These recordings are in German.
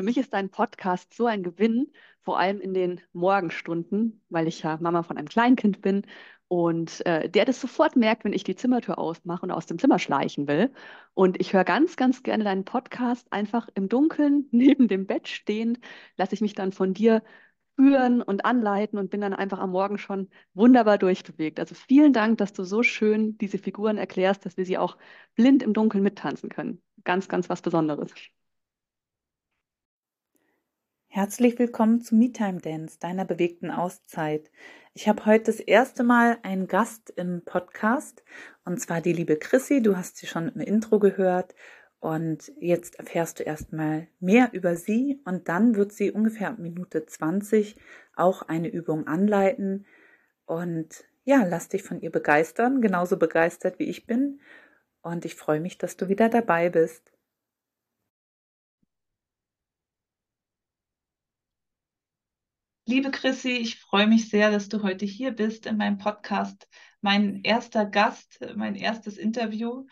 Für mich ist dein Podcast so ein Gewinn, vor allem in den Morgenstunden, weil ich ja Mama von einem Kleinkind bin und äh, der das sofort merkt, wenn ich die Zimmertür ausmache und aus dem Zimmer schleichen will. Und ich höre ganz, ganz gerne deinen Podcast einfach im Dunkeln neben dem Bett stehend, lasse ich mich dann von dir führen und anleiten und bin dann einfach am Morgen schon wunderbar durchbewegt. Also vielen Dank, dass du so schön diese Figuren erklärst, dass wir sie auch blind im Dunkeln mittanzen können. Ganz, ganz was Besonderes. Herzlich willkommen zu MeTime Dance, deiner bewegten Auszeit. Ich habe heute das erste Mal einen Gast im Podcast und zwar die liebe Chrissy. Du hast sie schon im Intro gehört und jetzt erfährst du erstmal mehr über sie und dann wird sie ungefähr Minute 20 auch eine Übung anleiten und ja, lass dich von ihr begeistern, genauso begeistert wie ich bin und ich freue mich, dass du wieder dabei bist. Liebe Chrissy, ich freue mich sehr, dass du heute hier bist in meinem Podcast. Mein erster Gast, mein erstes Interview.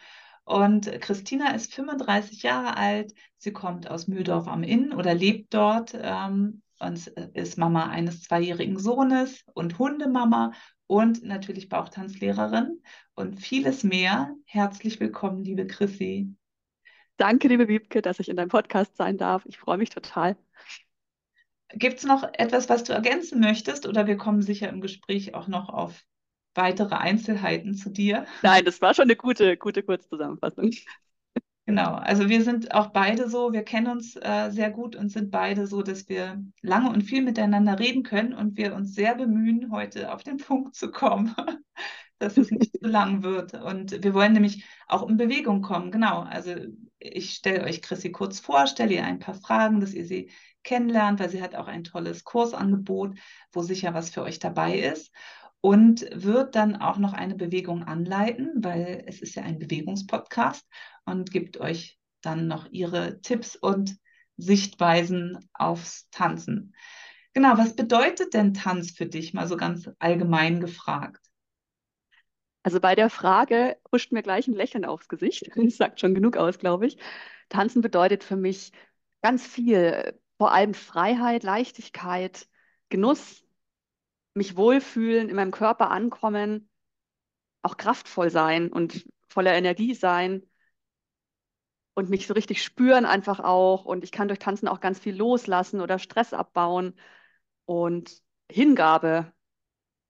Und Christina ist 35 Jahre alt. Sie kommt aus Mühldorf am Inn oder lebt dort ähm, und ist Mama eines zweijährigen Sohnes und Hundemama und natürlich Bauchtanzlehrerin und vieles mehr. Herzlich willkommen, liebe Chrissy. Danke, liebe Wiebke, dass ich in deinem Podcast sein darf. Ich freue mich total. Gibt es noch etwas, was du ergänzen möchtest? Oder wir kommen sicher im Gespräch auch noch auf weitere Einzelheiten zu dir. Nein, das war schon eine gute, gute Kurzzusammenfassung. Genau, also wir sind auch beide so, wir kennen uns äh, sehr gut und sind beide so, dass wir lange und viel miteinander reden können und wir uns sehr bemühen, heute auf den Punkt zu kommen, dass es nicht zu lang wird. Und wir wollen nämlich auch in Bewegung kommen. Genau, also ich stelle euch Chrissy kurz vor, stelle ihr ein paar Fragen, dass ihr sie kennenlernt, weil sie hat auch ein tolles Kursangebot, wo sicher was für euch dabei ist. Und wird dann auch noch eine Bewegung anleiten, weil es ist ja ein Bewegungspodcast und gibt euch dann noch ihre Tipps und Sichtweisen aufs Tanzen. Genau, was bedeutet denn Tanz für dich, mal so ganz allgemein gefragt? Also bei der Frage huscht mir gleich ein Lächeln aufs Gesicht. Das sagt schon genug aus, glaube ich. Tanzen bedeutet für mich ganz viel vor allem Freiheit, Leichtigkeit, Genuss, mich wohlfühlen, in meinem Körper ankommen, auch kraftvoll sein und voller Energie sein und mich so richtig spüren einfach auch. Und ich kann durch Tanzen auch ganz viel loslassen oder Stress abbauen. Und Hingabe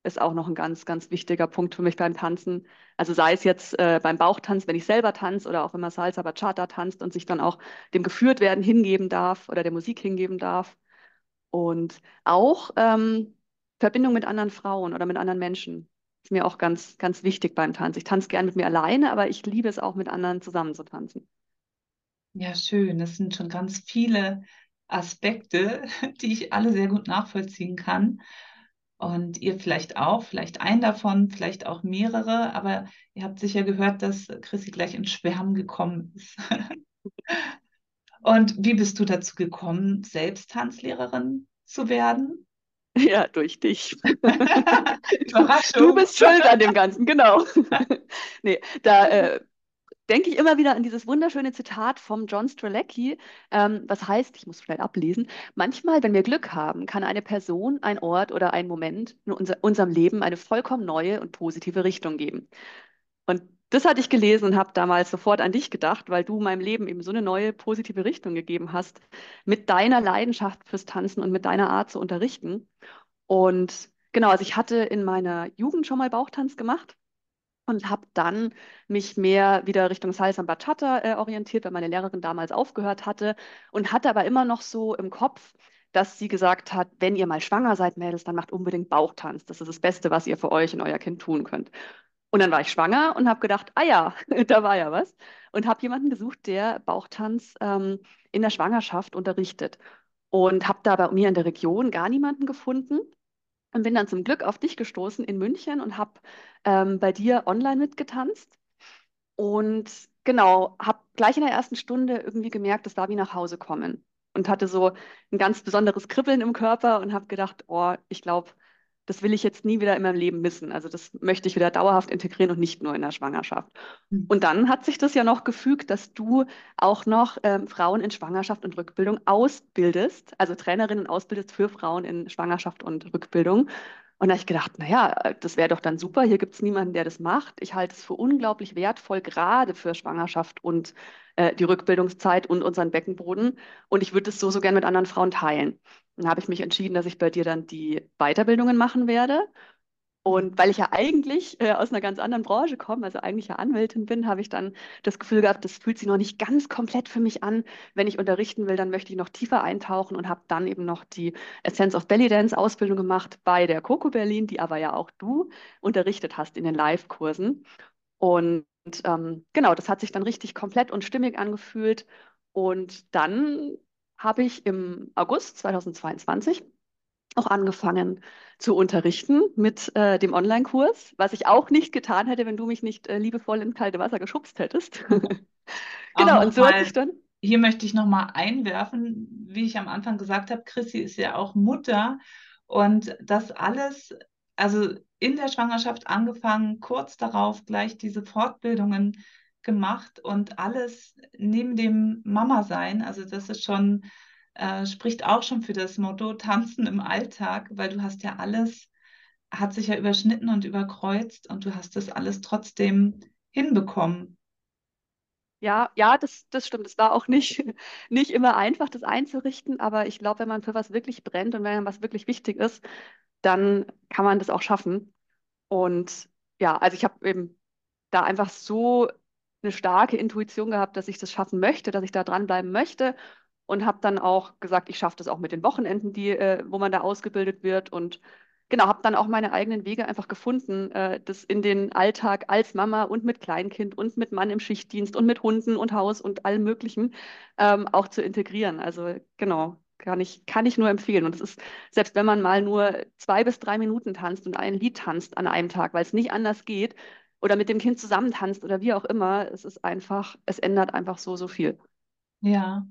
ist auch noch ein ganz, ganz wichtiger Punkt für mich beim Tanzen. Also sei es jetzt äh, beim Bauchtanz, wenn ich selber tanze oder auch wenn man Salsa Bachata tanzt und sich dann auch dem geführt werden hingeben darf oder der Musik hingeben darf. Und auch ähm, Verbindung mit anderen Frauen oder mit anderen Menschen ist mir auch ganz, ganz wichtig beim Tanz. Ich tanze gern mit mir alleine, aber ich liebe es auch mit anderen zusammen zu tanzen. Ja, schön. Das sind schon ganz viele Aspekte, die ich alle sehr gut nachvollziehen kann. Und ihr vielleicht auch, vielleicht einen davon, vielleicht auch mehrere, aber ihr habt sicher gehört, dass Chrissy gleich ins Schwärmen gekommen ist. Und wie bist du dazu gekommen, selbst Tanzlehrerin zu werden? Ja, durch dich. Überraschung. Du bist schuld an dem Ganzen, genau. nee, da äh, denke ich immer wieder an dieses wunderschöne Zitat vom John Strzelecki, ähm, was heißt, ich muss schnell ablesen, manchmal, wenn wir Glück haben, kann eine Person, ein Ort oder ein Moment in unser, unserem Leben eine vollkommen neue und positive Richtung geben. Und das hatte ich gelesen und habe damals sofort an dich gedacht, weil du meinem Leben eben so eine neue positive Richtung gegeben hast, mit deiner Leidenschaft fürs Tanzen und mit deiner Art zu unterrichten. Und genau, also ich hatte in meiner Jugend schon mal Bauchtanz gemacht und habe dann mich mehr wieder Richtung Salsa und Bachata äh, orientiert, weil meine Lehrerin damals aufgehört hatte und hatte aber immer noch so im Kopf, dass sie gesagt hat, wenn ihr mal schwanger seid, Mädels, dann macht unbedingt Bauchtanz. Das ist das Beste, was ihr für euch und euer Kind tun könnt. Und dann war ich schwanger und habe gedacht, ah ja, da war ja was. Und habe jemanden gesucht, der Bauchtanz ähm, in der Schwangerschaft unterrichtet. Und habe da bei mir in der Region gar niemanden gefunden und bin dann zum Glück auf dich gestoßen in München und habe ähm, bei dir online mitgetanzt. Und genau, habe gleich in der ersten Stunde irgendwie gemerkt, das war wie nach Hause kommen. Und hatte so ein ganz besonderes Kribbeln im Körper und habe gedacht, oh, ich glaube, das will ich jetzt nie wieder in meinem Leben missen. Also das möchte ich wieder dauerhaft integrieren und nicht nur in der Schwangerschaft. Mhm. Und dann hat sich das ja noch gefügt, dass du auch noch ähm, Frauen in Schwangerschaft und Rückbildung ausbildest, also Trainerinnen ausbildest für Frauen in Schwangerschaft und Rückbildung. Und da habe ich gedacht, naja, das wäre doch dann super. Hier gibt es niemanden, der das macht. Ich halte es für unglaublich wertvoll, gerade für Schwangerschaft und äh, die Rückbildungszeit und unseren Beckenboden. Und ich würde es so, so gern mit anderen Frauen teilen. Dann habe ich mich entschieden, dass ich bei dir dann die Weiterbildungen machen werde. Und weil ich ja eigentlich äh, aus einer ganz anderen Branche komme, also eigentlich ja Anwältin bin, habe ich dann das Gefühl gehabt, das fühlt sich noch nicht ganz komplett für mich an. Wenn ich unterrichten will, dann möchte ich noch tiefer eintauchen und habe dann eben noch die Essence of Belly Dance Ausbildung gemacht bei der Coco Berlin, die aber ja auch du unterrichtet hast in den Live-Kursen. Und ähm, genau, das hat sich dann richtig komplett und stimmig angefühlt. Und dann habe ich im August 2022 auch angefangen zu unterrichten mit äh, dem Online-Kurs, was ich auch nicht getan hätte, wenn du mich nicht äh, liebevoll ins kalte Wasser geschubst hättest. genau, und so hat sich dann. Hier möchte ich nochmal einwerfen, wie ich am Anfang gesagt habe, Chrissy ist ja auch Mutter und das alles, also in der Schwangerschaft angefangen, kurz darauf gleich diese Fortbildungen gemacht und alles neben dem Mama-Sein. Also das ist schon, äh, spricht auch schon für das Motto Tanzen im Alltag, weil du hast ja alles, hat sich ja überschnitten und überkreuzt und du hast das alles trotzdem hinbekommen. Ja, ja, das, das stimmt. Es war auch nicht, nicht immer einfach, das einzurichten, aber ich glaube, wenn man für was wirklich brennt und wenn was wirklich wichtig ist, dann kann man das auch schaffen. Und ja, also ich habe eben da einfach so eine starke Intuition gehabt, dass ich das schaffen möchte, dass ich da dranbleiben möchte und habe dann auch gesagt, ich schaffe das auch mit den Wochenenden, die, äh, wo man da ausgebildet wird und genau, habe dann auch meine eigenen Wege einfach gefunden, äh, das in den Alltag als Mama und mit Kleinkind und mit Mann im Schichtdienst und mit Hunden und Haus und allem Möglichen ähm, auch zu integrieren. Also genau, kann ich, kann ich nur empfehlen. Und es ist, selbst wenn man mal nur zwei bis drei Minuten tanzt und ein Lied tanzt an einem Tag, weil es nicht anders geht, oder mit dem Kind zusammen tanzt oder wie auch immer, es ist einfach, es ändert einfach so, so viel. Ja.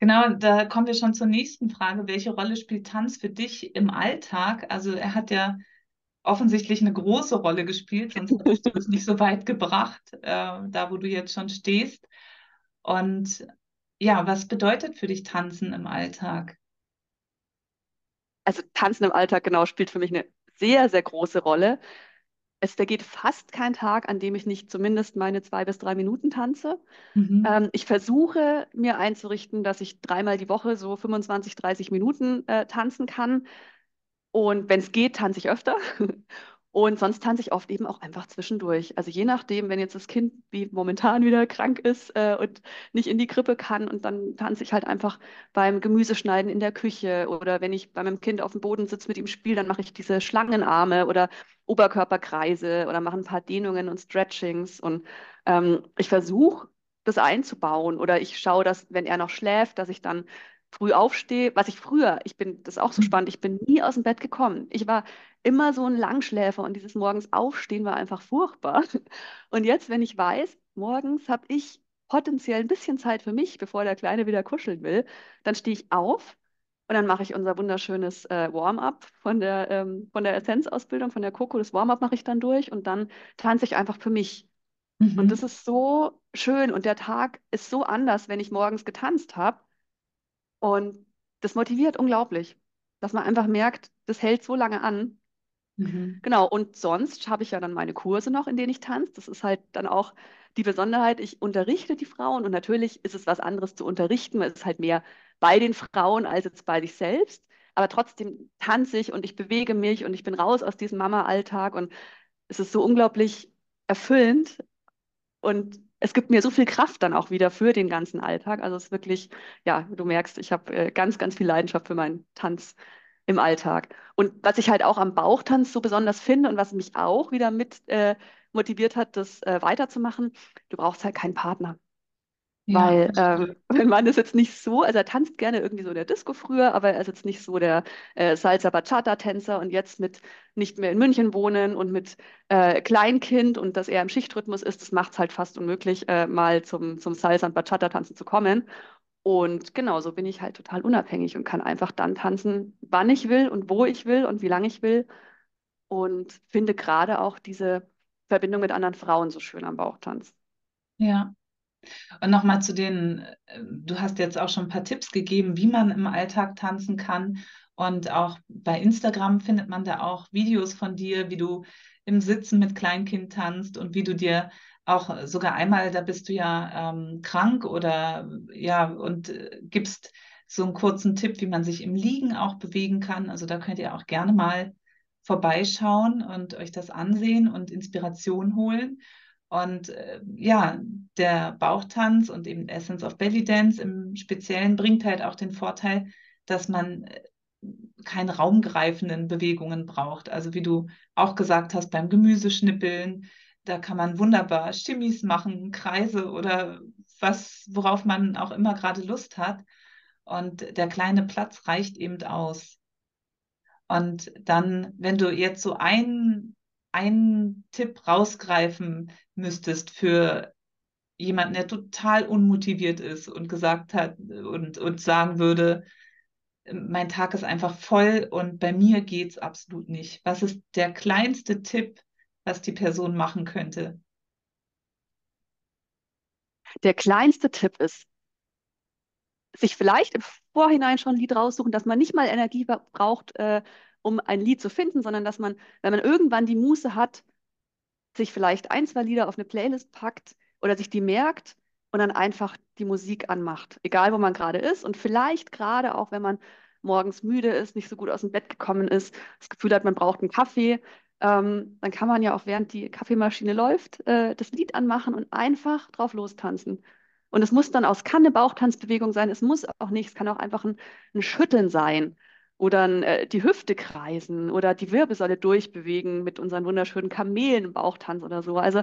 Genau, da kommen wir schon zur nächsten Frage. Welche Rolle spielt Tanz für dich im Alltag? Also er hat ja offensichtlich eine große Rolle gespielt, sonst hättest du es nicht so weit gebracht, äh, da wo du jetzt schon stehst. Und ja, was bedeutet für dich Tanzen im Alltag? Also Tanzen im Alltag, genau, spielt für mich eine sehr, sehr große Rolle es vergeht fast kein Tag, an dem ich nicht zumindest meine zwei bis drei Minuten tanze. Mhm. Ähm, ich versuche mir einzurichten, dass ich dreimal die Woche so 25, 30 Minuten äh, tanzen kann. Und wenn es geht, tanze ich öfter. Und sonst tanze ich oft eben auch einfach zwischendurch. Also je nachdem, wenn jetzt das Kind wie momentan wieder krank ist äh, und nicht in die Krippe kann und dann tanze ich halt einfach beim Gemüseschneiden in der Küche oder wenn ich bei meinem Kind auf dem Boden sitze mit ihm spiele, dann mache ich diese Schlangenarme oder Oberkörperkreise oder mache ein paar Dehnungen und Stretchings und ähm, ich versuche das einzubauen oder ich schaue, dass wenn er noch schläft, dass ich dann früh aufstehe, was ich früher, ich bin, das ist auch so mhm. spannend, ich bin nie aus dem Bett gekommen. Ich war immer so ein Langschläfer und dieses morgens Aufstehen war einfach furchtbar. Und jetzt, wenn ich weiß, morgens habe ich potenziell ein bisschen Zeit für mich, bevor der Kleine wieder kuscheln will, dann stehe ich auf und dann mache ich unser wunderschönes äh, Warm-up von der, ähm, von der Essenzausbildung, von der Coco. Das Warm-up mache ich dann durch und dann tanze ich einfach für mich. Mhm. Und das ist so schön und der Tag ist so anders, wenn ich morgens getanzt habe. Und das motiviert unglaublich, dass man einfach merkt, das hält so lange an. Mhm. Genau, und sonst habe ich ja dann meine Kurse noch, in denen ich tanze. Das ist halt dann auch die Besonderheit, ich unterrichte die Frauen und natürlich ist es was anderes zu unterrichten, weil es ist halt mehr bei den Frauen als jetzt bei sich selbst. Aber trotzdem tanze ich und ich bewege mich und ich bin raus aus diesem Mama-Alltag und es ist so unglaublich erfüllend und es gibt mir so viel Kraft dann auch wieder für den ganzen Alltag. Also es ist wirklich, ja, du merkst, ich habe äh, ganz, ganz viel Leidenschaft für meinen Tanz im Alltag. Und was ich halt auch am Bauchtanz so besonders finde und was mich auch wieder mit äh, motiviert hat, das äh, weiterzumachen, du brauchst halt keinen Partner. Ja, Weil ähm, mein Mann ist jetzt nicht so, also er tanzt gerne irgendwie so in der Disco früher, aber er ist jetzt nicht so der äh, Salsa Bachata Tänzer und jetzt mit nicht mehr in München wohnen und mit äh, Kleinkind und dass er im Schichtrhythmus ist, das macht es halt fast unmöglich, äh, mal zum, zum Salsa und Bachata tanzen zu kommen. Und genau so bin ich halt total unabhängig und kann einfach dann tanzen, wann ich will und wo ich will und wie lange ich will. und finde gerade auch diese Verbindung mit anderen Frauen so schön am Bauchtanz. Ja. Und nochmal zu den, äh, du hast jetzt auch schon ein paar Tipps gegeben, wie man im Alltag tanzen kann. Und auch bei Instagram findet man da auch Videos von dir, wie du im Sitzen mit Kleinkind tanzt und wie du dir auch sogar einmal, da bist du ja ähm, krank oder ja, und äh, gibst so einen kurzen Tipp, wie man sich im Liegen auch bewegen kann. Also da könnt ihr auch gerne mal vorbeischauen und euch das ansehen und Inspiration holen. Und äh, ja, der Bauchtanz und eben Essence of Belly Dance im Speziellen bringt halt auch den Vorteil, dass man äh, keine raumgreifenden Bewegungen braucht. Also wie du auch gesagt hast, beim Gemüseschnippeln, da kann man wunderbar Stimmis machen, Kreise oder was, worauf man auch immer gerade Lust hat. Und der kleine Platz reicht eben aus. Und dann, wenn du jetzt so einen, einen Tipp rausgreifen müsstest für jemanden, der total unmotiviert ist und gesagt hat und, und sagen würde, mein Tag ist einfach voll und bei mir geht es absolut nicht. Was ist der kleinste Tipp, was die Person machen könnte? Der kleinste Tipp ist, sich vielleicht im Vorhinein schon ein Lied raussuchen, dass man nicht mal Energie braucht, äh, um ein Lied zu finden, sondern dass man, wenn man irgendwann die Muße hat, sich vielleicht ein, zwei Lieder auf eine Playlist packt oder sich die merkt und dann einfach die Musik anmacht, egal wo man gerade ist und vielleicht gerade auch, wenn man morgens müde ist, nicht so gut aus dem Bett gekommen ist, das Gefühl hat, man braucht einen Kaffee, ähm, dann kann man ja auch während die Kaffeemaschine läuft, äh, das Lied anmachen und einfach drauf lostanzen. Und es muss dann aus, kann eine Bauchtanzbewegung sein, es muss auch nicht, es kann auch einfach ein, ein Schütteln sein oder äh, die Hüfte kreisen oder die Wirbelsäule durchbewegen mit unseren wunderschönen Kamelen-Bauchtanz oder so. Also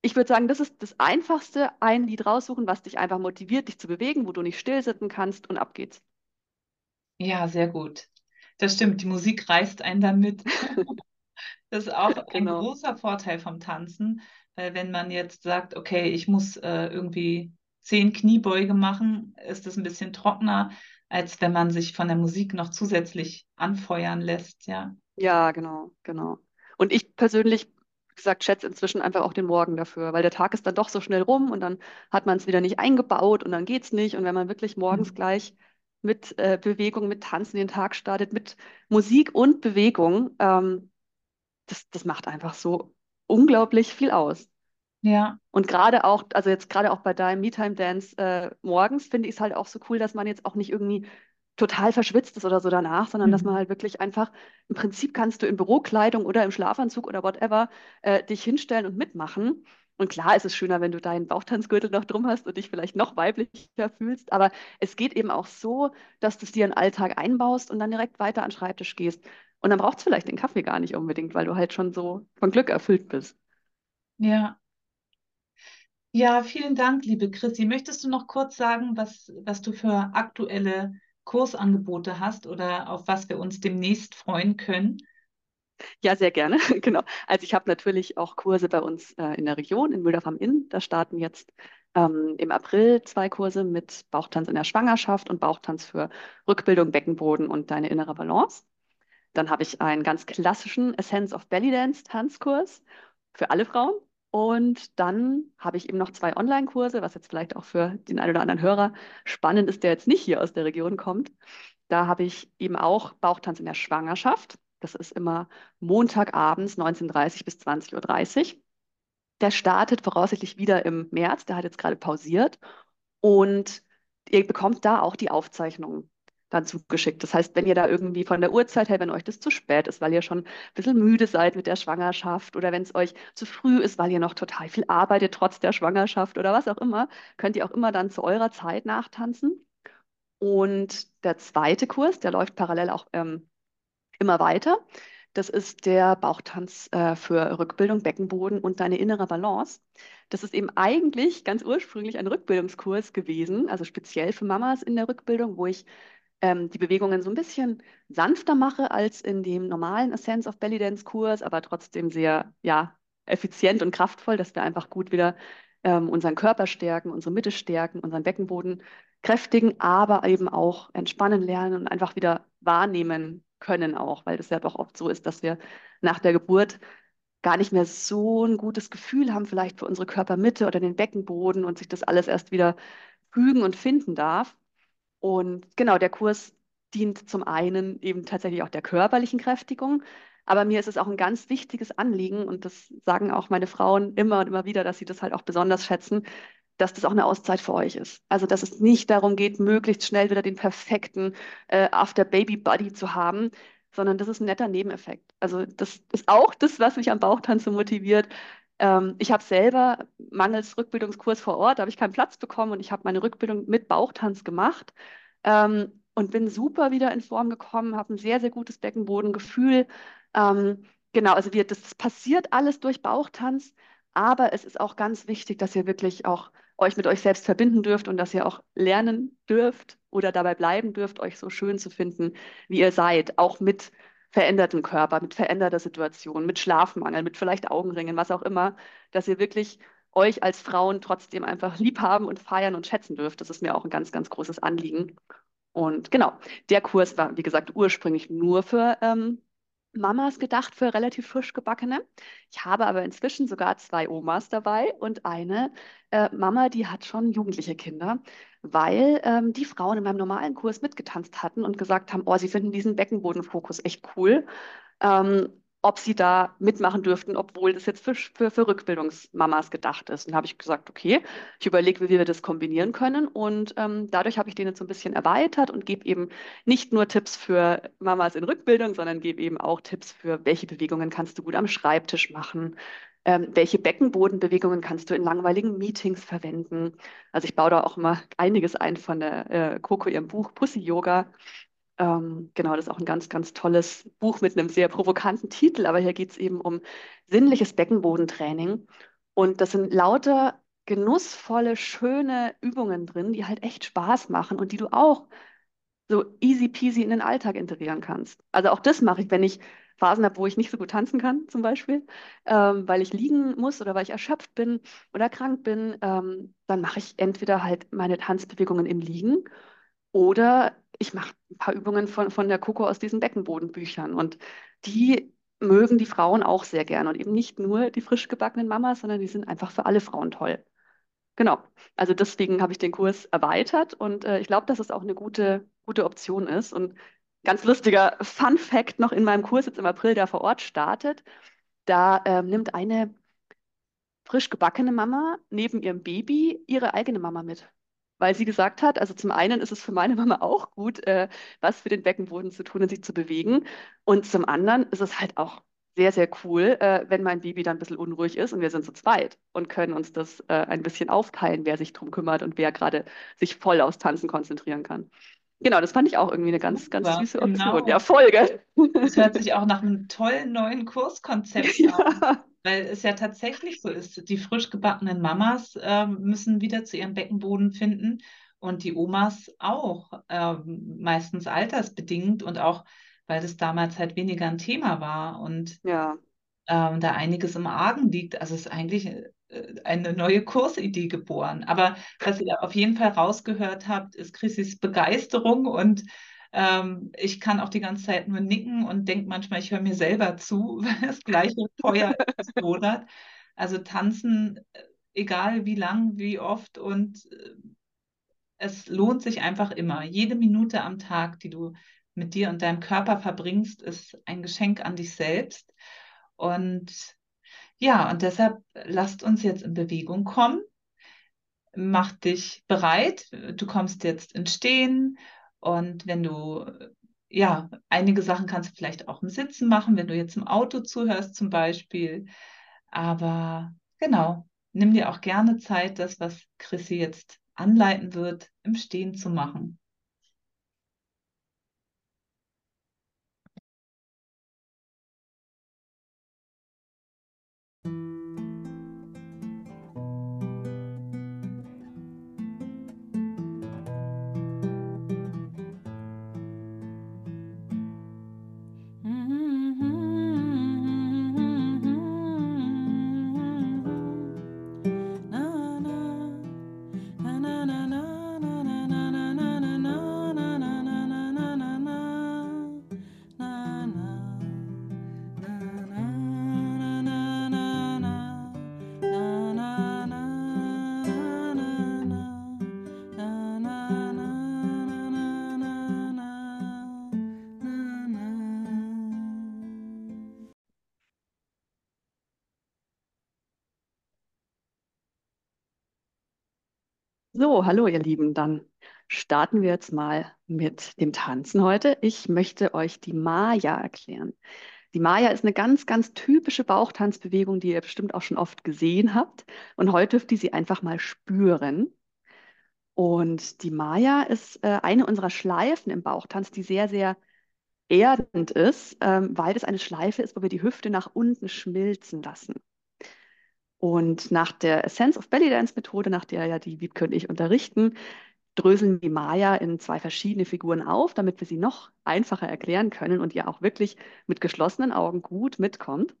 ich würde sagen, das ist das Einfachste, ein Lied raussuchen, was dich einfach motiviert, dich zu bewegen, wo du nicht still sitzen kannst und ab geht's. Ja, sehr gut. Das stimmt, die Musik reißt einen dann mit. Das ist auch ein genau. großer Vorteil vom Tanzen, weil wenn man jetzt sagt, okay, ich muss äh, irgendwie zehn Kniebeuge machen, ist das ein bisschen trockener, als wenn man sich von der Musik noch zusätzlich anfeuern lässt, ja. Ja, genau, genau. Und ich persönlich, wie gesagt, schätze inzwischen einfach auch den Morgen dafür, weil der Tag ist dann doch so schnell rum und dann hat man es wieder nicht eingebaut und dann geht es nicht. Und wenn man wirklich morgens mhm. gleich mit äh, Bewegung, mit Tanzen den Tag startet, mit Musik und Bewegung, ähm, das, das macht einfach so unglaublich viel aus. Ja. Und gerade auch, also jetzt gerade auch bei deinem Me-Time Dance äh, morgens finde ich es halt auch so cool, dass man jetzt auch nicht irgendwie total verschwitzt ist oder so danach, sondern mhm. dass man halt wirklich einfach, im Prinzip kannst du in Bürokleidung oder im Schlafanzug oder whatever äh, dich hinstellen und mitmachen. Und klar ist es schöner, wenn du deinen Bauchtanzgürtel noch drum hast und dich vielleicht noch weiblicher fühlst, aber es geht eben auch so, dass du es dir in den Alltag einbaust und dann direkt weiter an den Schreibtisch gehst. Und dann braucht es vielleicht den Kaffee gar nicht unbedingt, weil du halt schon so von Glück erfüllt bist. Ja. Ja, vielen Dank, liebe Chrissy. Möchtest du noch kurz sagen, was, was du für aktuelle Kursangebote hast oder auf was wir uns demnächst freuen können? Ja, sehr gerne. Genau. Also ich habe natürlich auch Kurse bei uns äh, in der Region, in Mühldorf am Inn. Da starten jetzt ähm, im April zwei Kurse mit Bauchtanz in der Schwangerschaft und Bauchtanz für Rückbildung, Beckenboden und deine innere Balance. Dann habe ich einen ganz klassischen Essence of Belly Dance Tanzkurs für alle Frauen. Und dann habe ich eben noch zwei Online-Kurse, was jetzt vielleicht auch für den einen oder anderen Hörer spannend ist, der jetzt nicht hier aus der Region kommt. Da habe ich eben auch Bauchtanz in der Schwangerschaft. Das ist immer Montagabends 19.30 bis 20.30 Uhr. Der startet voraussichtlich wieder im März. Der hat jetzt gerade pausiert. Und ihr bekommt da auch die Aufzeichnungen dann zugeschickt. Das heißt, wenn ihr da irgendwie von der Uhrzeit her, wenn euch das zu spät ist, weil ihr schon ein bisschen müde seid mit der Schwangerschaft oder wenn es euch zu früh ist, weil ihr noch total viel arbeitet trotz der Schwangerschaft oder was auch immer, könnt ihr auch immer dann zu eurer Zeit nachtanzen. Und der zweite Kurs, der läuft parallel auch ähm, immer weiter. Das ist der Bauchtanz äh, für Rückbildung, Beckenboden und deine innere Balance. Das ist eben eigentlich ganz ursprünglich ein Rückbildungskurs gewesen, also speziell für Mamas in der Rückbildung, wo ich ähm, die Bewegungen so ein bisschen sanfter mache als in dem normalen Essence of Belly Dance Kurs, aber trotzdem sehr ja, effizient und kraftvoll, dass wir einfach gut wieder ähm, unseren Körper stärken, unsere Mitte stärken, unseren Beckenboden kräftigen, aber eben auch entspannen lernen und einfach wieder wahrnehmen können auch, weil das ja doch oft so ist, dass wir nach der Geburt gar nicht mehr so ein gutes Gefühl haben, vielleicht für unsere Körpermitte oder den Beckenboden und sich das alles erst wieder fügen und finden darf. Und genau, der Kurs dient zum einen eben tatsächlich auch der körperlichen Kräftigung, aber mir ist es auch ein ganz wichtiges Anliegen und das sagen auch meine Frauen immer und immer wieder, dass sie das halt auch besonders schätzen, dass das auch eine Auszeit für euch ist. Also, dass es nicht darum geht, möglichst schnell wieder den perfekten äh, After-Baby-Buddy zu haben, sondern das ist ein netter Nebeneffekt. Also, das ist auch das, was mich am Bauchtanz so motiviert. Ähm, ich habe selber mangels Rückbildungskurs vor Ort, habe ich keinen Platz bekommen und ich habe meine Rückbildung mit Bauchtanz gemacht ähm, und bin super wieder in Form gekommen, habe ein sehr, sehr gutes Beckenbodengefühl. Ähm, genau, also wir, das passiert alles durch Bauchtanz, aber es ist auch ganz wichtig, dass ihr wirklich auch euch mit euch selbst verbinden dürft und dass ihr auch lernen dürft oder dabei bleiben dürft, euch so schön zu finden, wie ihr seid, auch mit verändertem Körper, mit veränderter Situation, mit Schlafmangel, mit vielleicht Augenringen, was auch immer, dass ihr wirklich euch als Frauen trotzdem einfach lieb haben und feiern und schätzen dürft. Das ist mir auch ein ganz, ganz großes Anliegen. Und genau, der Kurs war, wie gesagt, ursprünglich nur für ähm, Mamas gedacht für relativ frisch gebackene. Ich habe aber inzwischen sogar zwei Omas dabei und eine äh, Mama, die hat schon jugendliche Kinder, weil ähm, die Frauen in meinem normalen Kurs mitgetanzt hatten und gesagt haben, oh, sie finden diesen Beckenbodenfokus echt cool. Ähm, ob sie da mitmachen dürften, obwohl das jetzt für, für, für Rückbildungsmamas gedacht ist. Und habe ich gesagt, okay, ich überlege, wie wir das kombinieren können. Und ähm, dadurch habe ich den jetzt so ein bisschen erweitert und gebe eben nicht nur Tipps für Mamas in Rückbildung, sondern gebe eben auch Tipps für, welche Bewegungen kannst du gut am Schreibtisch machen. Ähm, welche Beckenbodenbewegungen kannst du in langweiligen Meetings verwenden? Also ich baue da auch immer einiges ein von der äh, Coco ihrem Buch Pussy Yoga. Ähm, genau, das ist auch ein ganz, ganz tolles Buch mit einem sehr provokanten Titel, aber hier geht es eben um sinnliches Beckenbodentraining. Und das sind lauter genussvolle, schöne Übungen drin, die halt echt Spaß machen und die du auch so easy peasy in den Alltag integrieren kannst. Also auch das mache ich, wenn ich Phasen habe, wo ich nicht so gut tanzen kann, zum Beispiel, ähm, weil ich liegen muss oder weil ich erschöpft bin oder krank bin, ähm, dann mache ich entweder halt meine Tanzbewegungen im Liegen oder ich mache ein paar Übungen von, von der Coco aus diesen Beckenbodenbüchern und die mögen die Frauen auch sehr gerne und eben nicht nur die frisch gebackenen Mamas, sondern die sind einfach für alle Frauen toll. Genau, also deswegen habe ich den Kurs erweitert und äh, ich glaube, dass es auch eine gute, gute Option ist. Und ganz lustiger Fun Fact noch in meinem Kurs jetzt im April, der vor Ort startet, da ähm, nimmt eine frisch gebackene Mama neben ihrem Baby ihre eigene Mama mit weil sie gesagt hat, also zum einen ist es für meine Mama auch gut, äh, was für den Beckenboden zu tun und sich zu bewegen. Und zum anderen ist es halt auch sehr, sehr cool, äh, wenn mein Baby dann ein bisschen unruhig ist und wir sind zu zweit und können uns das äh, ein bisschen aufteilen, wer sich drum kümmert und wer gerade sich voll aufs Tanzen konzentrieren kann. Genau, das fand ich auch irgendwie eine ganz, ganz Super, süße Option. genau. Ja, Folge. Das hört sich auch nach einem tollen neuen Kurskonzept Ja. an. Weil es ja tatsächlich so ist, die frisch gebackenen Mamas ähm, müssen wieder zu ihrem Beckenboden finden und die Omas auch, ähm, meistens altersbedingt und auch, weil das damals halt weniger ein Thema war und Ja, ähm, da einiges im Argen liegt. Also es ist eigentlich äh, eine neue Kursidee geboren. Aber was ihr auf jeden Fall rausgehört habt, ist Chrissys Begeisterung und ähm, ich kann auch die ganze Zeit nur nicken und denke manchmal, ich höre mir selber zu, weil das gleiche Feuer lodert. Also tanzen, äh, egal wie lang, wie oft und äh, es lohnt sich einfach immer. Jede Minute am Tag, die du mit dir und deinem Körper verbringst, ist ein Geschenk an dich selbst. Und ja, und deshalb lasst uns jetzt in Bewegung kommen. Mach dich bereit. Du kommst jetzt in Stehen. Und wenn du, ja, einige Sachen kannst du vielleicht auch im Sitzen machen, wenn du jetzt im Auto zuhörst zum Beispiel. Aber genau, nimm dir auch gerne Zeit, das, was Chrissy jetzt anleiten wird, im Stehen zu machen. Hallo ihr Lieben, dann starten wir jetzt mal mit dem Tanzen heute. Ich möchte euch die Maya erklären. Die Maya ist eine ganz, ganz typische Bauchtanzbewegung, die ihr bestimmt auch schon oft gesehen habt. Und heute dürft ihr sie einfach mal spüren. Und die Maya ist äh, eine unserer Schleifen im Bauchtanz, die sehr, sehr erdend ist, ähm, weil es eine Schleife ist, wo wir die Hüfte nach unten schmilzen lassen. Und nach der Sense of Belly Dance Methode, nach der ja die Wiebke und ich unterrichten, dröseln die Maya in zwei verschiedene Figuren auf, damit wir sie noch einfacher erklären können und ihr auch wirklich mit geschlossenen Augen gut mitkommt.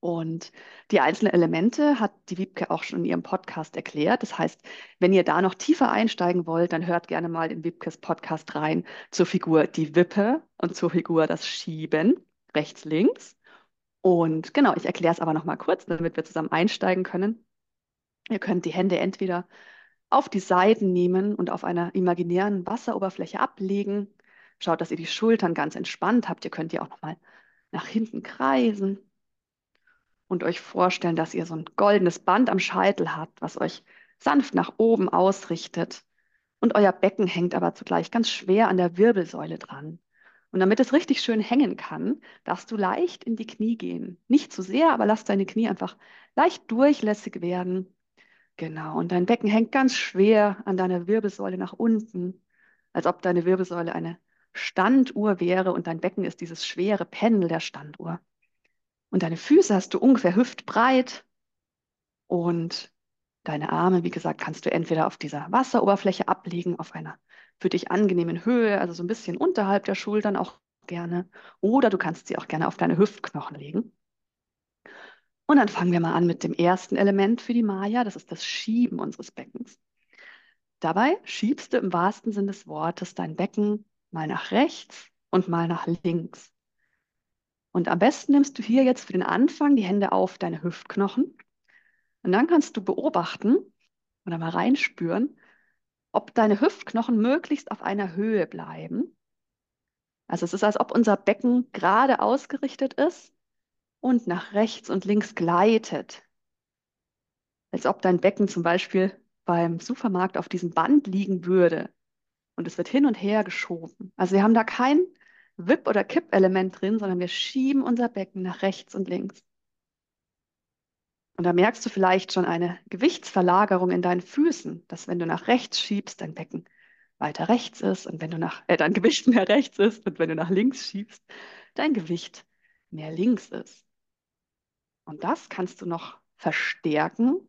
Und die einzelnen Elemente hat die Wiebke auch schon in ihrem Podcast erklärt. Das heißt, wenn ihr da noch tiefer einsteigen wollt, dann hört gerne mal in Wiebkes Podcast rein zur Figur die Wippe und zur Figur das Schieben, rechts, links. Und genau, ich erkläre es aber noch mal kurz, damit wir zusammen einsteigen können. Ihr könnt die Hände entweder auf die Seiten nehmen und auf einer imaginären Wasseroberfläche ablegen. Schaut, dass ihr die Schultern ganz entspannt habt. Ihr könnt die auch noch mal nach hinten kreisen und euch vorstellen, dass ihr so ein goldenes Band am Scheitel habt, was euch sanft nach oben ausrichtet. Und euer Becken hängt aber zugleich ganz schwer an der Wirbelsäule dran. Und damit es richtig schön hängen kann, darfst du leicht in die Knie gehen. Nicht zu sehr, aber lass deine Knie einfach leicht durchlässig werden. Genau. Und dein Becken hängt ganz schwer an deiner Wirbelsäule nach unten, als ob deine Wirbelsäule eine Standuhr wäre und dein Becken ist dieses schwere Pendel der Standuhr. Und deine Füße hast du ungefähr hüftbreit und deine Arme, wie gesagt, kannst du entweder auf dieser Wasseroberfläche ablegen, auf einer für dich angenehmen Höhe, also so ein bisschen unterhalb der Schultern auch gerne. Oder du kannst sie auch gerne auf deine Hüftknochen legen. Und dann fangen wir mal an mit dem ersten Element für die Maya, das ist das Schieben unseres Beckens. Dabei schiebst du im wahrsten Sinn des Wortes dein Becken mal nach rechts und mal nach links. Und am besten nimmst du hier jetzt für den Anfang die Hände auf deine Hüftknochen. Und dann kannst du beobachten oder mal reinspüren, ob deine Hüftknochen möglichst auf einer Höhe bleiben. Also es ist, als ob unser Becken gerade ausgerichtet ist und nach rechts und links gleitet. Als ob dein Becken zum Beispiel beim Supermarkt auf diesem Band liegen würde und es wird hin und her geschoben. Also wir haben da kein Wipp- oder Kippelement drin, sondern wir schieben unser Becken nach rechts und links. Und da merkst du vielleicht schon eine Gewichtsverlagerung in deinen Füßen, dass wenn du nach rechts schiebst, dein Becken weiter rechts ist und wenn du nach, äh, dein Gewicht mehr rechts ist und wenn du nach links schiebst, dein Gewicht mehr links ist. Und das kannst du noch verstärken,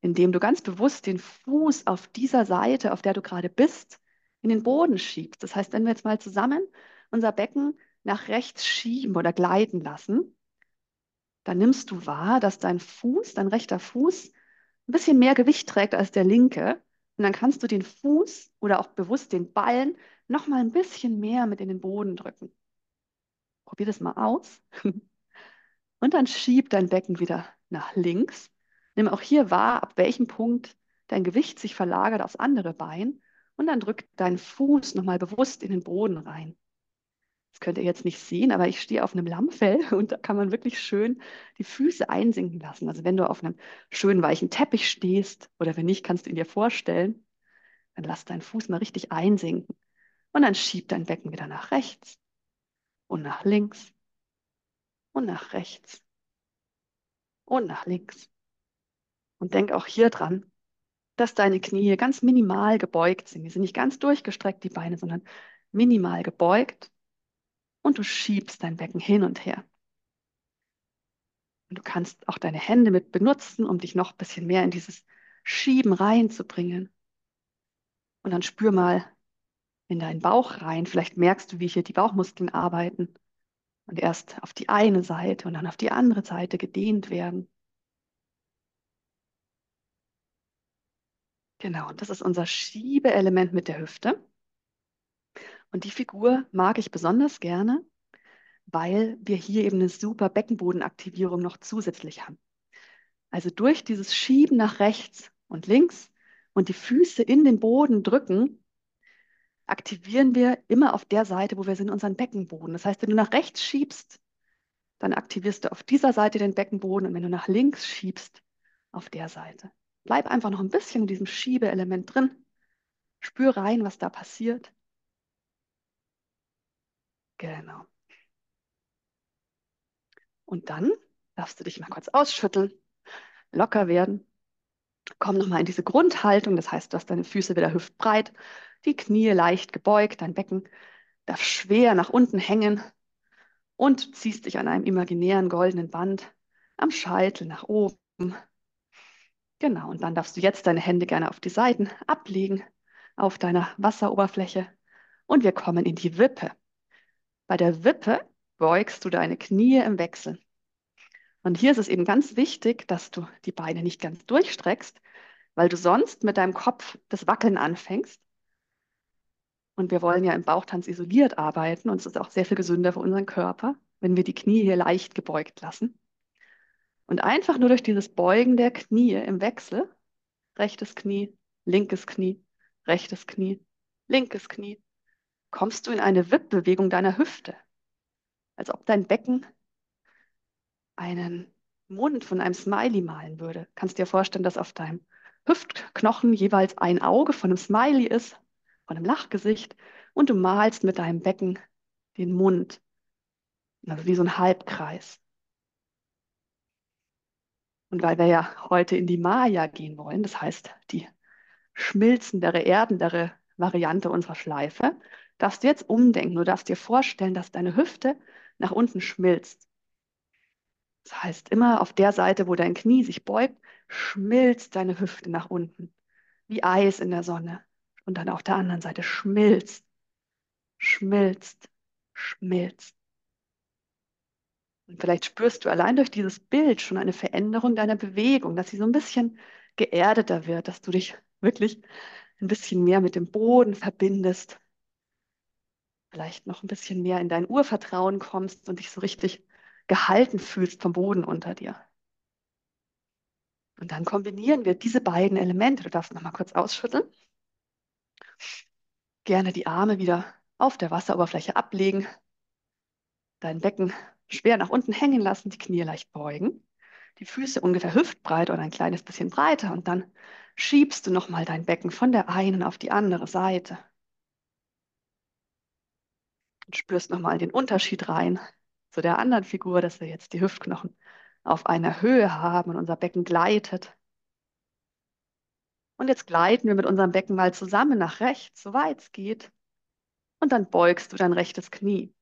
indem du ganz bewusst den Fuß auf dieser Seite, auf der du gerade bist, in den Boden schiebst. Das heißt, wenn wir jetzt mal zusammen unser Becken nach rechts schieben oder gleiten lassen, dann nimmst du wahr, dass dein Fuß, dein rechter Fuß, ein bisschen mehr Gewicht trägt als der linke. Und dann kannst du den Fuß oder auch bewusst den Ballen noch mal ein bisschen mehr mit in den Boden drücken. Probier das mal aus. Und dann schieb dein Becken wieder nach links. Nimm auch hier wahr, ab welchem Punkt dein Gewicht sich verlagert aufs andere Bein. Und dann drück deinen Fuß noch mal bewusst in den Boden rein. Das könnt ihr jetzt nicht sehen, aber ich stehe auf einem Lammfell und da kann man wirklich schön die Füße einsinken lassen. Also wenn du auf einem schönen weichen Teppich stehst oder wenn nicht, kannst du ihn dir vorstellen, dann lass deinen Fuß mal richtig einsinken und dann schieb dein Becken wieder nach rechts und nach links und nach rechts und nach links. Und denk auch hier dran, dass deine Knie ganz minimal gebeugt sind. Die sind nicht ganz durchgestreckt, die Beine, sondern minimal gebeugt und du schiebst dein Becken hin und her. Und du kannst auch deine Hände mit benutzen, um dich noch ein bisschen mehr in dieses Schieben reinzubringen. Und dann spür mal in deinen Bauch rein. Vielleicht merkst du, wie hier die Bauchmuskeln arbeiten und erst auf die eine Seite und dann auf die andere Seite gedehnt werden. Genau, und das ist unser Schiebeelement mit der Hüfte. Und die Figur mag ich besonders gerne, weil wir hier eben eine super Beckenbodenaktivierung noch zusätzlich haben. Also durch dieses Schieben nach rechts und links und die Füße in den Boden drücken, aktivieren wir immer auf der Seite, wo wir sind, unseren Beckenboden. Das heißt, wenn du nach rechts schiebst, dann aktivierst du auf dieser Seite den Beckenboden und wenn du nach links schiebst, auf der Seite. Bleib einfach noch ein bisschen in diesem Schiebeelement drin. Spür rein, was da passiert. Genau. Und dann darfst du dich mal kurz ausschütteln, locker werden. Komm nochmal in diese Grundhaltung, das heißt, du hast deine Füße wieder hüftbreit, die Knie leicht gebeugt, dein Becken darf schwer nach unten hängen und ziehst dich an einem imaginären goldenen Band am Scheitel nach oben. Genau, und dann darfst du jetzt deine Hände gerne auf die Seiten ablegen, auf deiner Wasseroberfläche und wir kommen in die Wippe. Bei der Wippe beugst du deine Knie im Wechsel. Und hier ist es eben ganz wichtig, dass du die Beine nicht ganz durchstreckst, weil du sonst mit deinem Kopf das Wackeln anfängst. Und wir wollen ja im Bauchtanz isoliert arbeiten und es ist auch sehr viel gesünder für unseren Körper, wenn wir die Knie hier leicht gebeugt lassen. Und einfach nur durch dieses Beugen der Knie im Wechsel, rechtes Knie, linkes Knie, rechtes Knie, linkes Knie, kommst du in eine Wippbewegung deiner Hüfte, als ob dein Becken einen Mund von einem Smiley malen würde. Kannst dir vorstellen, dass auf deinem Hüftknochen jeweils ein Auge von einem Smiley ist, von einem Lachgesicht, und du malst mit deinem Becken den Mund, also wie so ein Halbkreis. Und weil wir ja heute in die Maya gehen wollen, das heißt die schmilzendere, erdendere Variante unserer Schleife, darfst du jetzt umdenken. Du darfst dir vorstellen, dass deine Hüfte nach unten schmilzt. Das heißt, immer auf der Seite, wo dein Knie sich beugt, schmilzt deine Hüfte nach unten, wie Eis in der Sonne. Und dann auf der anderen Seite schmilzt, schmilzt, schmilzt. Und vielleicht spürst du allein durch dieses Bild schon eine Veränderung deiner Bewegung, dass sie so ein bisschen geerdeter wird, dass du dich wirklich ein bisschen mehr mit dem Boden verbindest, vielleicht noch ein bisschen mehr in dein Urvertrauen kommst und dich so richtig gehalten fühlst vom Boden unter dir. Und dann kombinieren wir diese beiden Elemente. Du darfst noch mal kurz ausschütteln. Gerne die Arme wieder auf der Wasseroberfläche ablegen. Dein Becken schwer nach unten hängen lassen, die Knie leicht beugen. Die Füße ungefähr hüftbreit oder ein kleines bisschen breiter. Und dann schiebst du noch mal dein Becken von der einen auf die andere Seite. Und spürst noch mal den Unterschied rein zu der anderen Figur, dass wir jetzt die Hüftknochen auf einer Höhe haben und unser Becken gleitet. Und jetzt gleiten wir mit unserem Becken mal zusammen nach rechts, so weit es geht. Und dann beugst du dein rechtes Knie.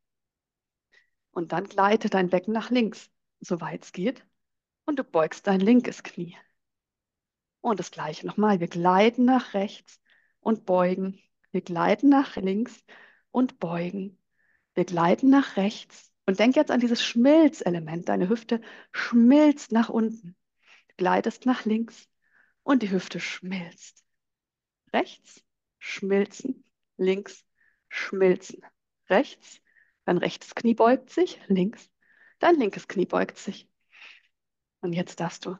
Und dann gleitet dein Becken nach links, so weit es geht. Und du beugst dein linkes Knie. Und das gleiche nochmal. Wir gleiten nach rechts und beugen. Wir gleiten nach links und beugen. Wir gleiten nach rechts und denk jetzt an dieses Schmilzelement. Deine Hüfte schmilzt nach unten. Gleitest nach links und die Hüfte schmilzt. Rechts schmilzen, links schmilzen. Rechts, dein rechtes Knie beugt sich, links, dein linkes Knie beugt sich. Und jetzt darfst du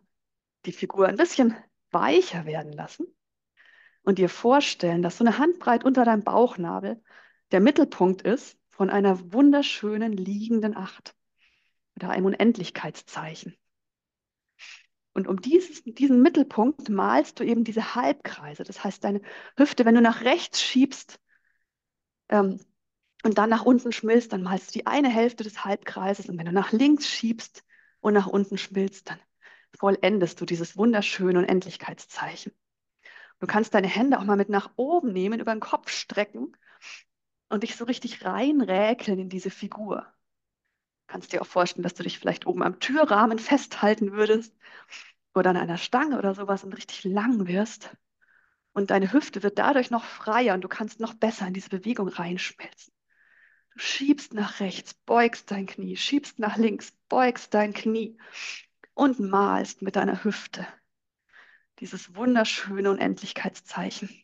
die Figur ein bisschen weicher werden lassen und dir vorstellen, dass so eine Handbreit unter deinem Bauchnabel der Mittelpunkt ist von einer wunderschönen liegenden Acht oder einem Unendlichkeitszeichen. Und um dieses, diesen Mittelpunkt malst du eben diese Halbkreise. Das heißt, deine Hüfte, wenn du nach rechts schiebst ähm, und dann nach unten schmilzt, dann malst du die eine Hälfte des Halbkreises. Und wenn du nach links schiebst und nach unten schmilzt, dann vollendest du dieses wunderschöne Unendlichkeitszeichen. Du kannst deine Hände auch mal mit nach oben nehmen, über den Kopf strecken und dich so richtig reinräkeln in diese Figur. Kannst dir auch vorstellen, dass du dich vielleicht oben am Türrahmen festhalten würdest oder an einer Stange oder sowas und richtig lang wirst. Und deine Hüfte wird dadurch noch freier und du kannst noch besser in diese Bewegung reinschmelzen. Du schiebst nach rechts, beugst dein Knie, schiebst nach links, beugst dein Knie und malst mit deiner Hüfte dieses wunderschöne Unendlichkeitszeichen.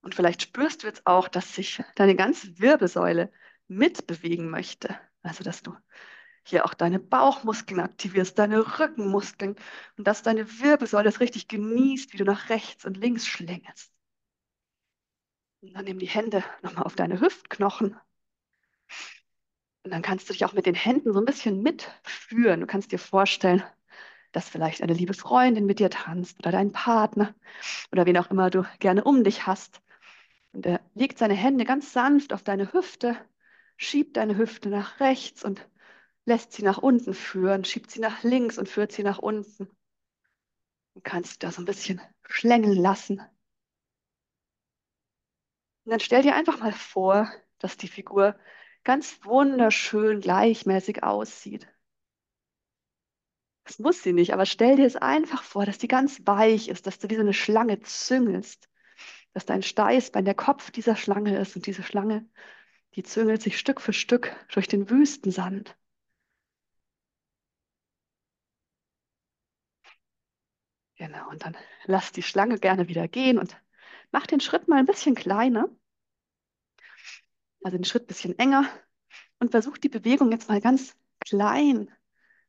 Und vielleicht spürst du jetzt auch, dass sich deine ganze Wirbelsäule mitbewegen möchte. Also, dass du hier auch deine Bauchmuskeln aktivierst, deine Rückenmuskeln und dass deine Wirbelsäule es richtig genießt, wie du nach rechts und links schlängelst. Und dann nimm die Hände nochmal auf deine Hüftknochen. Und dann kannst du dich auch mit den Händen so ein bisschen mitführen. Du kannst dir vorstellen, dass vielleicht eine liebe Freundin mit dir tanzt oder dein Partner oder wen auch immer du gerne um dich hast. Und er legt seine Hände ganz sanft auf deine Hüfte, schiebt deine Hüfte nach rechts und lässt sie nach unten führen, schiebt sie nach links und führt sie nach unten. Du kannst da so ein bisschen schlängeln lassen. Und dann stell dir einfach mal vor, dass die Figur ganz wunderschön gleichmäßig aussieht. Das muss sie nicht, aber stell dir es einfach vor, dass die ganz weich ist, dass du wie so eine Schlange züngelst, dass dein Steißbein der Kopf dieser Schlange ist und diese Schlange, die züngelt sich Stück für Stück durch den Wüstensand. Genau, und dann lass die Schlange gerne wieder gehen und mach den Schritt mal ein bisschen kleiner. Also den Schritt ein bisschen enger und versuch die Bewegung jetzt mal ganz klein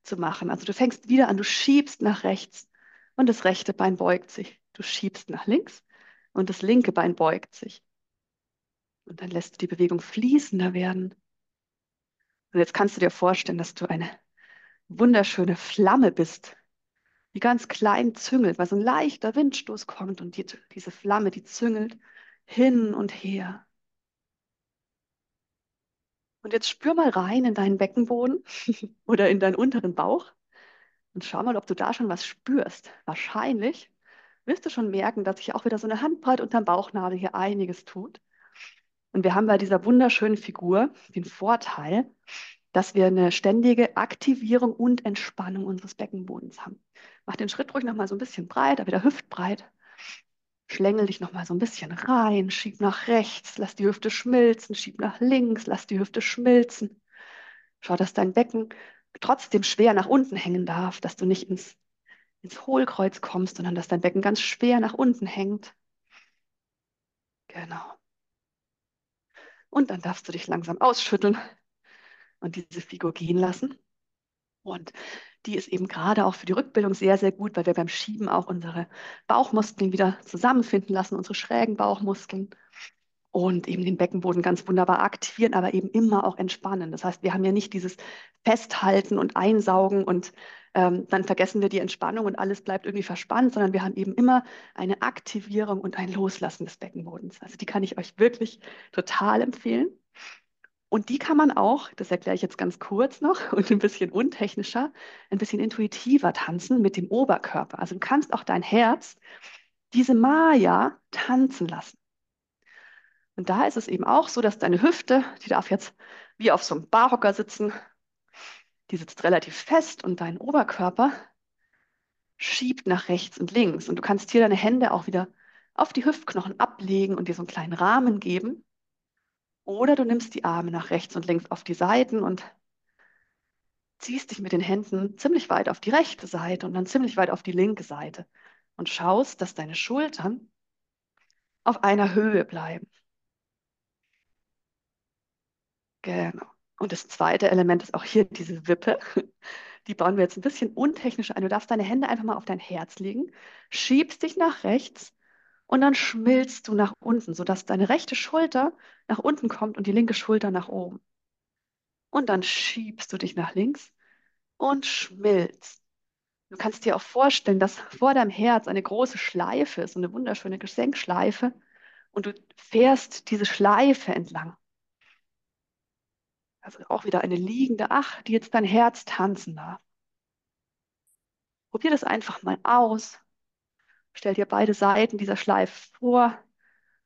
zu machen. Also du fängst wieder an, du schiebst nach rechts und das rechte Bein beugt sich. Du schiebst nach links und das linke Bein beugt sich. Und dann lässt du die Bewegung fließender werden. Und jetzt kannst du dir vorstellen, dass du eine wunderschöne Flamme bist, die ganz klein züngelt, weil so ein leichter Windstoß kommt und die, diese Flamme, die züngelt hin und her. Und jetzt spür mal rein in deinen Beckenboden oder in deinen unteren Bauch und schau mal, ob du da schon was spürst. Wahrscheinlich wirst du schon merken, dass sich auch wieder so eine Handbreit unterm Bauchnabel hier einiges tut. Und wir haben bei dieser wunderschönen Figur den Vorteil, dass wir eine ständige Aktivierung und Entspannung unseres Beckenbodens haben. Mach den Schritt ruhig nochmal so ein bisschen breiter, wieder hüftbreit. Schlängel dich nochmal so ein bisschen rein, schieb nach rechts, lass die Hüfte schmilzen, schieb nach links, lass die Hüfte schmilzen. Schau, dass dein Becken trotzdem schwer nach unten hängen darf, dass du nicht ins, ins Hohlkreuz kommst, sondern dass dein Becken ganz schwer nach unten hängt. Genau. Und dann darfst du dich langsam ausschütteln und diese Figur gehen lassen. Und die ist eben gerade auch für die Rückbildung sehr, sehr gut, weil wir beim Schieben auch unsere Bauchmuskeln wieder zusammenfinden lassen, unsere schrägen Bauchmuskeln und eben den Beckenboden ganz wunderbar aktivieren, aber eben immer auch entspannen. Das heißt, wir haben ja nicht dieses Festhalten und Einsaugen und ähm, dann vergessen wir die Entspannung und alles bleibt irgendwie verspannt, sondern wir haben eben immer eine Aktivierung und ein Loslassen des Beckenbodens. Also die kann ich euch wirklich total empfehlen. Und die kann man auch, das erkläre ich jetzt ganz kurz noch und ein bisschen untechnischer, ein bisschen intuitiver tanzen mit dem Oberkörper. Also du kannst auch dein Herz, diese Maya, tanzen lassen. Und da ist es eben auch so, dass deine Hüfte, die darf jetzt wie auf so einem Barhocker sitzen, die sitzt relativ fest und dein Oberkörper schiebt nach rechts und links. Und du kannst hier deine Hände auch wieder auf die Hüftknochen ablegen und dir so einen kleinen Rahmen geben. Oder du nimmst die Arme nach rechts und links auf die Seiten und ziehst dich mit den Händen ziemlich weit auf die rechte Seite und dann ziemlich weit auf die linke Seite und schaust, dass deine Schultern auf einer Höhe bleiben. Genau. Und das zweite Element ist auch hier diese Wippe. Die bauen wir jetzt ein bisschen untechnisch ein. Du darfst deine Hände einfach mal auf dein Herz legen, schiebst dich nach rechts und dann schmilzt du nach unten, sodass deine rechte Schulter nach unten kommt und die linke Schulter nach oben. Und dann schiebst du dich nach links und schmilzt. Du kannst dir auch vorstellen, dass vor deinem Herz eine große Schleife ist, eine wunderschöne Gesenkschleife. Und du fährst diese Schleife entlang. Also auch wieder eine liegende Ach, die jetzt dein Herz tanzen darf. Probier das einfach mal aus. Stell dir beide Seiten dieser Schleife vor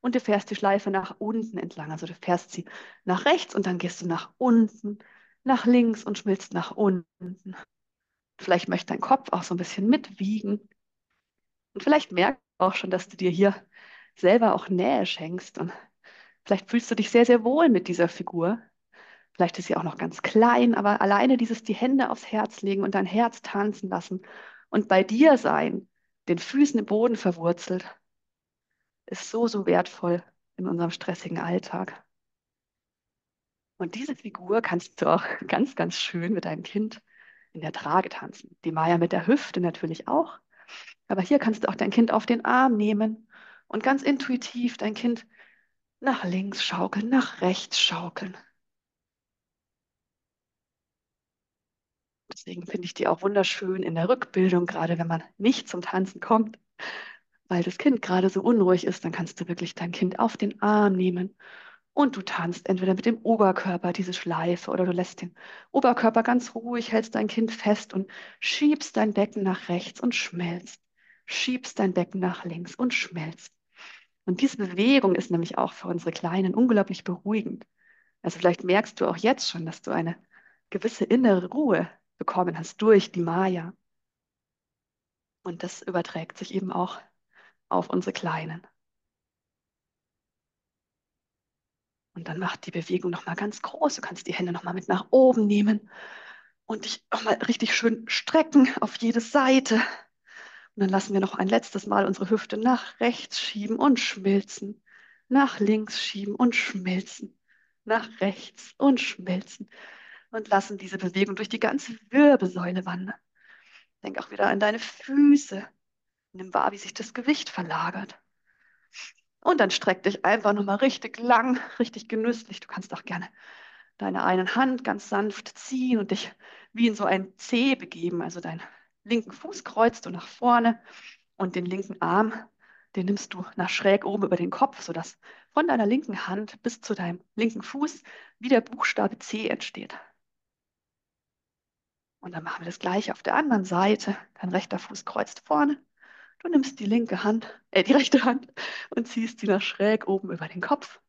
und du fährst die Schleife nach unten entlang. Also du fährst sie nach rechts und dann gehst du nach unten, nach links und schmilzt nach unten. Vielleicht möchte dein Kopf auch so ein bisschen mitwiegen. Und vielleicht merkst du auch schon, dass du dir hier selber auch Nähe schenkst. Und vielleicht fühlst du dich sehr, sehr wohl mit dieser Figur. Vielleicht ist sie auch noch ganz klein, aber alleine dieses die Hände aufs Herz legen und dein Herz tanzen lassen und bei dir sein, den Füßen im Boden verwurzelt, ist so, so wertvoll in unserem stressigen Alltag. Und diese Figur kannst du auch ganz, ganz schön mit deinem Kind in der Trage tanzen. Die Maya mit der Hüfte natürlich auch. Aber hier kannst du auch dein Kind auf den Arm nehmen und ganz intuitiv dein Kind nach links schaukeln, nach rechts schaukeln. Deswegen finde ich die auch wunderschön in der Rückbildung, gerade wenn man nicht zum Tanzen kommt, weil das Kind gerade so unruhig ist, dann kannst du wirklich dein Kind auf den Arm nehmen und du tanzt entweder mit dem Oberkörper diese Schleife oder du lässt den Oberkörper ganz ruhig, hältst dein Kind fest und schiebst dein Becken nach rechts und schmelzt. Schiebst dein Becken nach links und schmelzt. Und diese Bewegung ist nämlich auch für unsere Kleinen unglaublich beruhigend. Also vielleicht merkst du auch jetzt schon, dass du eine gewisse innere Ruhe bekommen hast durch die Maya. Und das überträgt sich eben auch auf unsere Kleinen. Und dann macht die Bewegung nochmal ganz groß. Du kannst die Hände nochmal mit nach oben nehmen und dich nochmal richtig schön strecken auf jede Seite. Und dann lassen wir noch ein letztes Mal unsere Hüfte nach rechts schieben und schmilzen. Nach links schieben und schmilzen. Nach rechts und schmilzen. Und lassen diese Bewegung durch die ganze Wirbelsäule wandern. Denk auch wieder an deine Füße. Nimm wahr, wie sich das Gewicht verlagert. Und dann streck dich einfach nochmal richtig lang, richtig genüsslich. Du kannst auch gerne deine eine Hand ganz sanft ziehen und dich wie in so ein C begeben. Also deinen linken Fuß kreuzt du nach vorne und den linken Arm, den nimmst du nach schräg oben über den Kopf, sodass von deiner linken Hand bis zu deinem linken Fuß wie der Buchstabe C entsteht. Und dann machen wir das gleiche auf der anderen Seite. Dein rechter Fuß kreuzt vorne. Du nimmst die linke Hand, äh, die rechte Hand und ziehst sie nach schräg oben über den Kopf.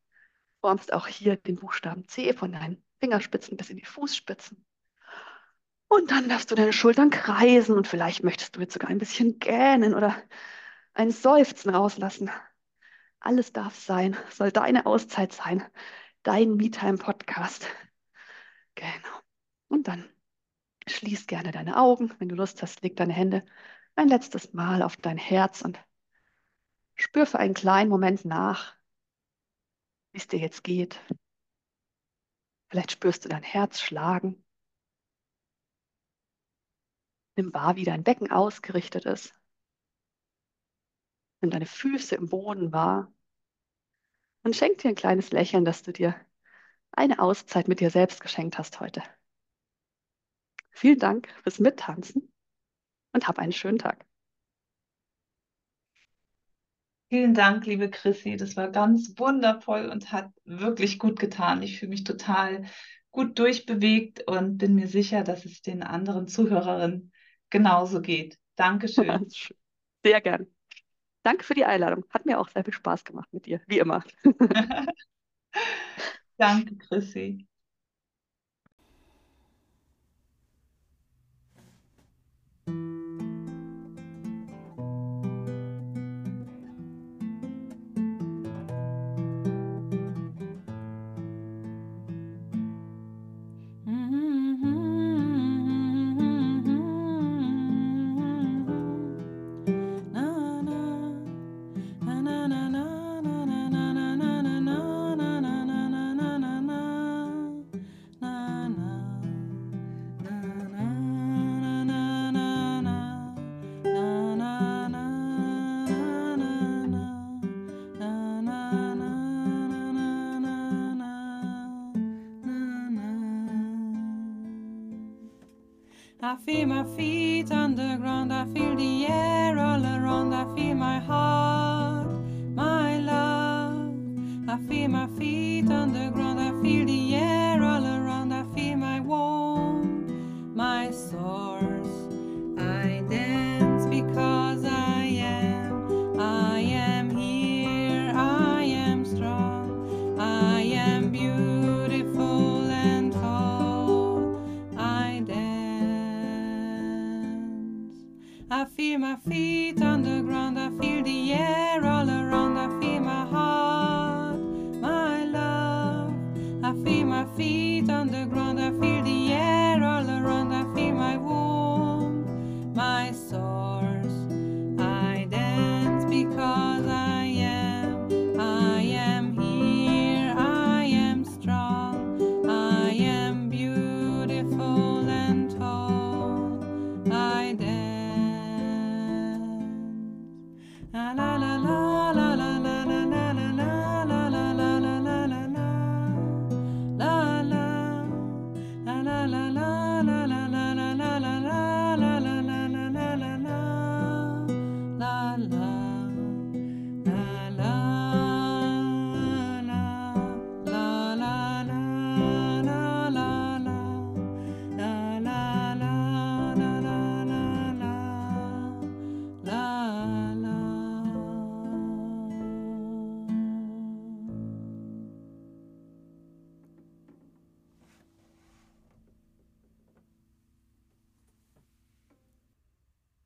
Formst auch hier den Buchstaben C von deinen Fingerspitzen bis in die Fußspitzen. Und dann darfst du deine Schultern kreisen und vielleicht möchtest du jetzt sogar ein bisschen gähnen oder ein Seufzen rauslassen. Alles darf sein, soll deine Auszeit sein, dein MeTime-Podcast. Genau. Und dann Schließ gerne deine Augen. Wenn du Lust hast, leg deine Hände ein letztes Mal auf dein Herz und spür für einen kleinen Moment nach, wie es dir jetzt geht. Vielleicht spürst du dein Herz schlagen. Nimm wahr, wie dein Becken ausgerichtet ist. Nimm deine Füße im Boden wahr. Und schenk dir ein kleines Lächeln, dass du dir eine Auszeit mit dir selbst geschenkt hast heute. Vielen Dank fürs Mittanzen und hab einen schönen Tag. Vielen Dank, liebe Chrissy. Das war ganz wundervoll und hat wirklich gut getan. Ich fühle mich total gut durchbewegt und bin mir sicher, dass es den anderen Zuhörerinnen genauso geht. Dankeschön. Sehr gern. Danke für die Einladung. Hat mir auch sehr viel Spaß gemacht mit dir, wie immer. Danke, Chrissy. I feel my feet on the ground, I feel the air all around, I feel my heart, my love. I feel my feet on the ground, I feel